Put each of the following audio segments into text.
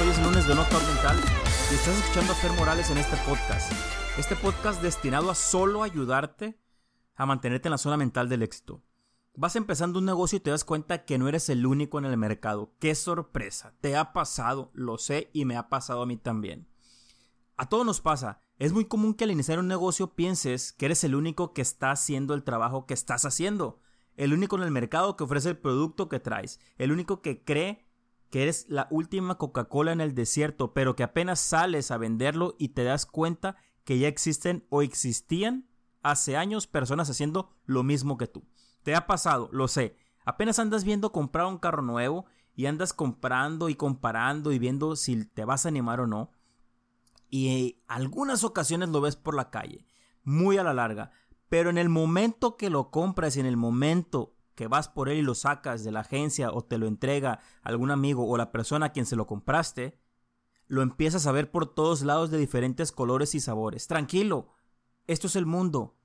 Hoy es lunes de Knockout Mental y estás escuchando a Fer Morales en este podcast. Este podcast destinado a solo ayudarte a mantenerte en la zona mental del éxito. Vas empezando un negocio y te das cuenta que no eres el único en el mercado. ¡Qué sorpresa! Te ha pasado, lo sé y me ha pasado a mí también. A todos nos pasa. Es muy común que al iniciar un negocio pienses que eres el único que está haciendo el trabajo que estás haciendo. El único en el mercado que ofrece el producto que traes. El único que cree que eres la última Coca-Cola en el desierto, pero que apenas sales a venderlo y te das cuenta que ya existen o existían hace años personas haciendo lo mismo que tú. Te ha pasado, lo sé. Apenas andas viendo comprar un carro nuevo y andas comprando y comparando y viendo si te vas a animar o no. Y algunas ocasiones lo ves por la calle, muy a la larga. Pero en el momento que lo compras y en el momento que vas por él y lo sacas de la agencia o te lo entrega algún amigo o la persona a quien se lo compraste, lo empiezas a ver por todos lados de diferentes colores y sabores. Tranquilo, esto es el mundo.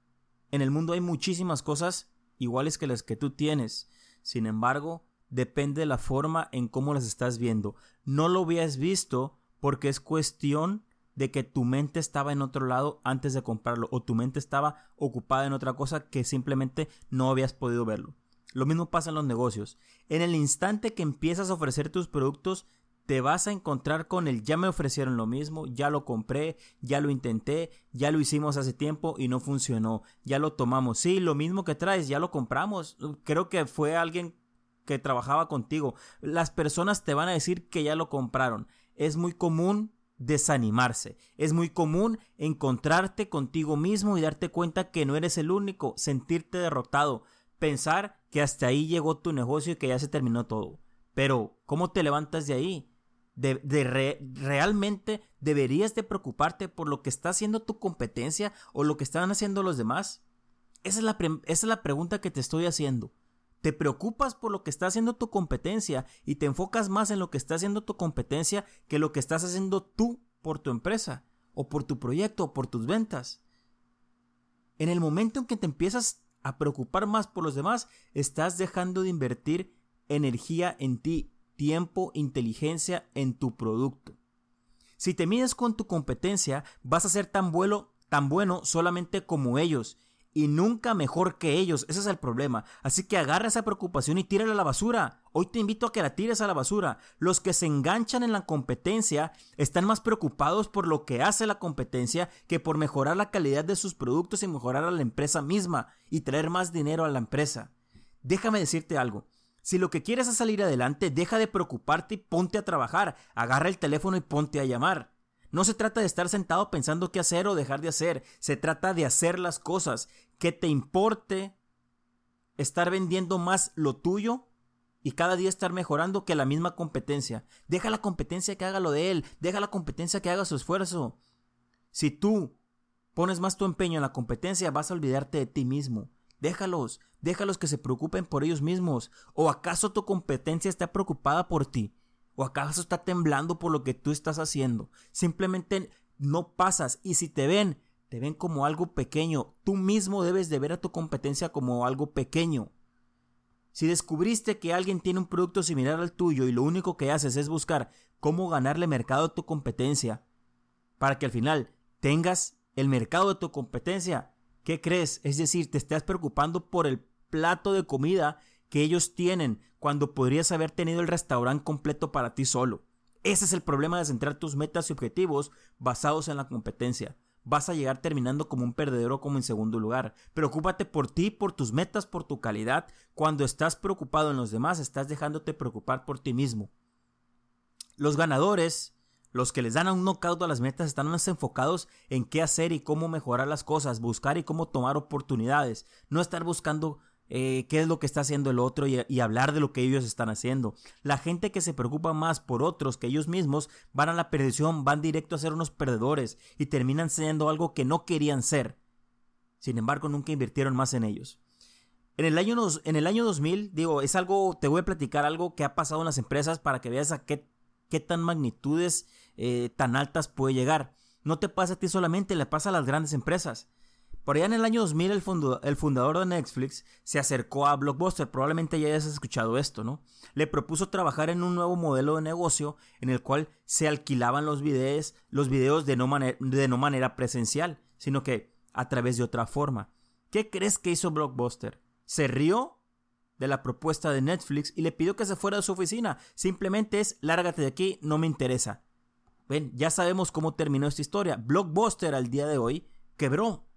En el mundo hay muchísimas cosas iguales que las que tú tienes. Sin embargo, depende de la forma en cómo las estás viendo. No lo habías visto porque es cuestión de que tu mente estaba en otro lado antes de comprarlo o tu mente estaba ocupada en otra cosa que simplemente no habías podido verlo. Lo mismo pasa en los negocios. En el instante que empiezas a ofrecer tus productos, te vas a encontrar con el ya me ofrecieron lo mismo, ya lo compré, ya lo intenté, ya lo hicimos hace tiempo y no funcionó, ya lo tomamos. Sí, lo mismo que traes, ya lo compramos. Creo que fue alguien que trabajaba contigo. Las personas te van a decir que ya lo compraron. Es muy común desanimarse. Es muy común encontrarte contigo mismo y darte cuenta que no eres el único, sentirte derrotado, pensar que hasta ahí llegó tu negocio y que ya se terminó todo. Pero, ¿cómo te levantas de ahí? De, ¿Realmente deberías de preocuparte por lo que está haciendo tu competencia o lo que están haciendo los demás? Esa es, la esa es la pregunta que te estoy haciendo. ¿Te preocupas por lo que está haciendo tu competencia y te enfocas más en lo que está haciendo tu competencia que lo que estás haciendo tú por tu empresa o por tu proyecto o por tus ventas? En el momento en que te empiezas a preocupar más por los demás, estás dejando de invertir energía en ti, tiempo, inteligencia en tu producto. Si te mides con tu competencia, vas a ser tan bueno, tan bueno solamente como ellos y nunca mejor que ellos. Ese es el problema. Así que agarra esa preocupación y tírala a la basura. Hoy te invito a que la tires a la basura. Los que se enganchan en la competencia están más preocupados por lo que hace la competencia que por mejorar la calidad de sus productos y mejorar a la empresa misma y traer más dinero a la empresa. Déjame decirte algo. Si lo que quieres es salir adelante, deja de preocuparte y ponte a trabajar. Agarra el teléfono y ponte a llamar. No se trata de estar sentado pensando qué hacer o dejar de hacer, se trata de hacer las cosas, que te importe estar vendiendo más lo tuyo y cada día estar mejorando que la misma competencia. Deja la competencia que haga lo de él, deja la competencia que haga su esfuerzo. Si tú pones más tu empeño en la competencia, vas a olvidarte de ti mismo. Déjalos, déjalos que se preocupen por ellos mismos. ¿O acaso tu competencia está preocupada por ti? ¿O acaso está temblando por lo que tú estás haciendo? Simplemente no pasas y si te ven, te ven como algo pequeño. Tú mismo debes de ver a tu competencia como algo pequeño. Si descubriste que alguien tiene un producto similar al tuyo y lo único que haces es buscar cómo ganarle mercado a tu competencia, para que al final tengas el mercado de tu competencia, ¿qué crees? Es decir, te estás preocupando por el plato de comida que ellos tienen cuando podrías haber tenido el restaurante completo para ti solo. Ese es el problema de centrar tus metas y objetivos basados en la competencia. Vas a llegar terminando como un perdedor o como en segundo lugar. Preocúpate por ti, por tus metas, por tu calidad. Cuando estás preocupado en los demás, estás dejándote preocupar por ti mismo. Los ganadores, los que les dan a un knockout a las metas, están más enfocados en qué hacer y cómo mejorar las cosas, buscar y cómo tomar oportunidades, no estar buscando eh, qué es lo que está haciendo el otro y, hablar de lo que ellos están haciendo. La gente que se preocupa más por otros que ellos mismos van a la perdición, van directo a ser unos perdedores y terminan siendo algo que no querían ser. Sin embargo, nunca invirtieron más en ellos. En el año, en el año 2000, digo, es algo, te voy a platicar algo que ha pasado en las empresas para que veas a qué, qué tan magnitudes eh, tan altas puede llegar. No te pasa a ti solamente, le pasa a las grandes empresas. Por allá en el año 2000 el, fundador de Netflix se acercó a Blockbuster, probablemente ya hayas escuchado esto, ¿no? Le propuso trabajar en un nuevo modelo de negocio en el cual se alquilaban los videos, los videos de, no de no manera presencial, sino que a través de otra forma. ¿Qué crees que hizo Blockbuster? Se rió de la propuesta de Netflix y le pidió que se fuera de su oficina. Simplemente es, lárgate de aquí, no me interesa. Ven, ya sabemos cómo terminó esta historia. Blockbuster al día de hoy quebró.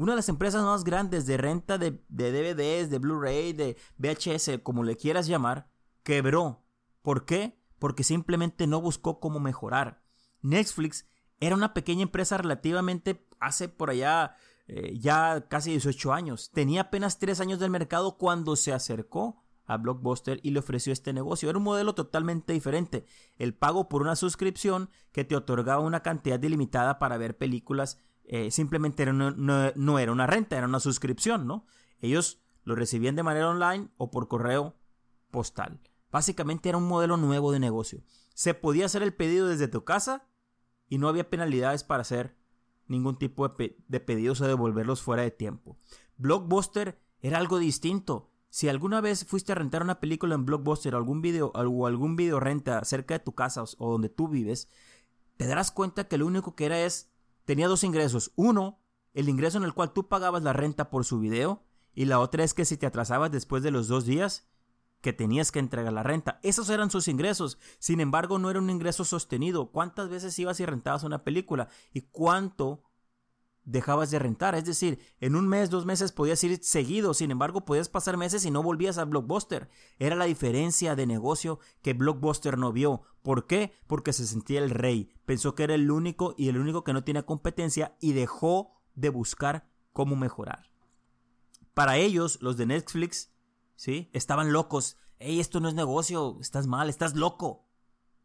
Una de las empresas más grandes de renta de, DVDs, de Blu-ray, de VHS, como le quieras llamar, quebró. ¿Por qué? Porque simplemente no buscó cómo mejorar. Netflix era una pequeña empresa relativamente hace por allá eh, ya casi 18 años. Tenía apenas 3 años del mercado cuando se acercó a Blockbuster y le ofreció este negocio. Era un modelo totalmente diferente. El pago por una suscripción que te otorgaba una cantidad delimitada para ver películas eh, simplemente no, era una renta, era una suscripción, ¿no? Ellos lo recibían de manera online o por correo postal. Básicamente era un modelo nuevo de negocio. Se podía hacer el pedido desde tu casa y no había penalidades para hacer ningún tipo de, de pedidos o devolverlos fuera de tiempo. Blockbuster era algo distinto. Si alguna vez fuiste a rentar una película en Blockbuster o algún video o algún video renta cerca de tu casa o donde tú vives, te darás cuenta que lo único que era es tenía dos ingresos. Uno, el ingreso en el cual tú pagabas la renta por su video. Y la otra es que si te atrasabas después de los dos días, que tenías que entregar la renta. Esos eran sus ingresos. Sin embargo, no era un ingreso sostenido. ¿Cuántas veces ibas y rentabas una película? ¿Y cuánto dejabas de rentar. Es decir, en un mes, dos meses podías ir seguido, sin embargo podías pasar meses y no volvías a Blockbuster. Era la diferencia de negocio que Blockbuster no vio. ¿Por qué? Porque se sentía el rey. Pensó que era el único y el único que no tiene competencia y dejó de buscar cómo mejorar. Para ellos, los de Netflix, ¿sí? Estaban locos. Ey, esto no es negocio, estás mal, estás loco.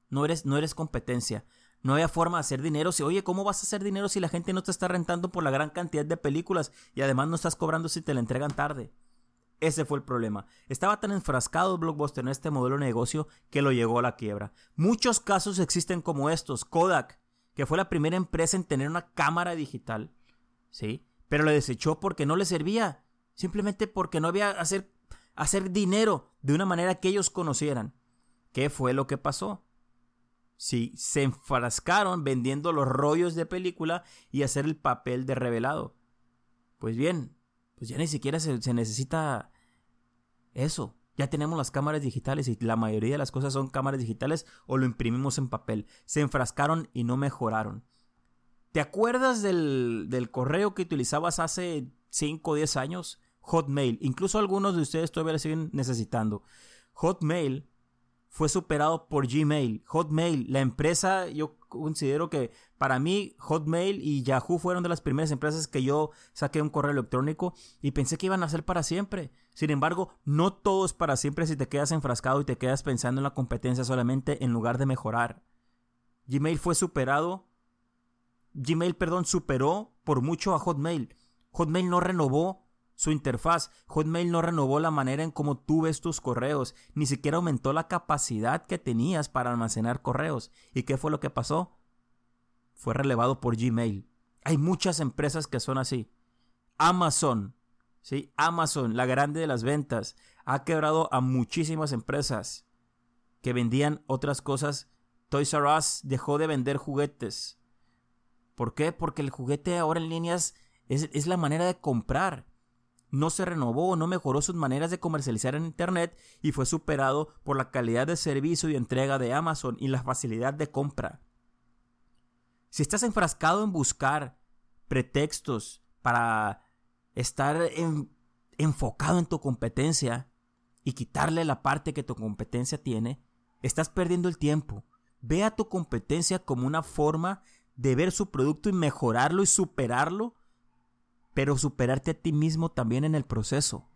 No eres, no eres competencia. No había forma de hacer dinero. Si, oye, ¿cómo vas a hacer dinero si la gente no te está rentando por la gran cantidad de películas y además no estás cobrando si te la entregan tarde? Ese fue el problema. Estaba tan enfrascado Blockbuster en este modelo de negocio que lo llegó a la quiebra. Muchos casos existen como estos. Kodak, que fue la primera empresa en tener una cámara digital, ¿sí? Pero le desechó porque no le servía. Simplemente porque no había hacer, hacer dinero de una manera que ellos conocieran. ¿Qué fue lo que pasó? Sí, se enfrascaron vendiendo los rollos de película y hacer el papel de revelado. Pues bien, pues ya ni siquiera se, necesita eso. Ya tenemos las cámaras digitales y la mayoría de las cosas son cámaras digitales o lo imprimimos en papel. Se enfrascaron y no mejoraron. ¿Te acuerdas del, del correo que utilizabas hace 5 o 10 años? Hotmail. Incluso algunos de ustedes todavía lo siguen necesitando. Hotmail fue superado por Gmail. Hotmail, la empresa, yo considero que para mí Hotmail y Yahoo fueron de las primeras empresas que yo saqué un correo electrónico y pensé que iban a ser para siempre. Sin embargo, no todo es para siempre si te quedas enfrascado y te quedas pensando en la competencia solamente en lugar de mejorar. Gmail fue superado. Gmail, perdón, superó por mucho a Hotmail. Hotmail no renovó su interfaz. Hotmail no renovó la manera en cómo tú ves tus correos, ni siquiera aumentó la capacidad que tenías para almacenar correos. ¿Y qué fue lo que pasó? Fue relevado por Gmail. Hay muchas empresas que son así. Amazon, ¿sí? Amazon, la grande de las ventas, ha quebrado a muchísimas empresas que vendían otras cosas. Toys R Us dejó de vender juguetes. ¿Por qué? Porque el juguete ahora en líneas es, es la manera de comprar no se renovó, no mejoró sus maneras de comercializar en Internet y fue superado por la calidad de servicio y entrega de Amazon y la facilidad de compra. Si estás enfrascado en buscar pretextos para estar enfocado en tu competencia y quitarle la parte que tu competencia tiene, estás perdiendo el tiempo. Ve a tu competencia como una forma de ver su producto y mejorarlo y superarlo pero superarte a ti mismo también en el proceso.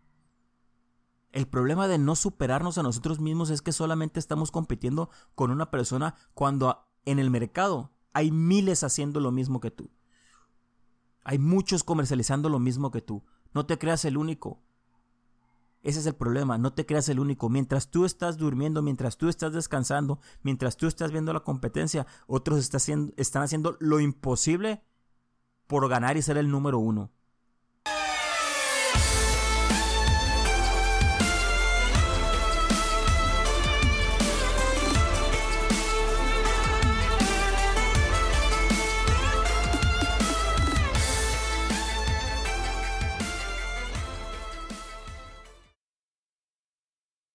El problema de no superarnos a nosotros mismos es que solamente estamos compitiendo con una persona cuando en el mercado hay miles haciendo lo mismo que tú. Hay muchos comercializando lo mismo que tú. No te creas el único. Ese es el problema, no te creas el único. Mientras tú estás durmiendo, mientras tú estás descansando, mientras tú estás viendo la competencia, otros están haciendo, están haciendo lo imposible por ganar y ser el número uno.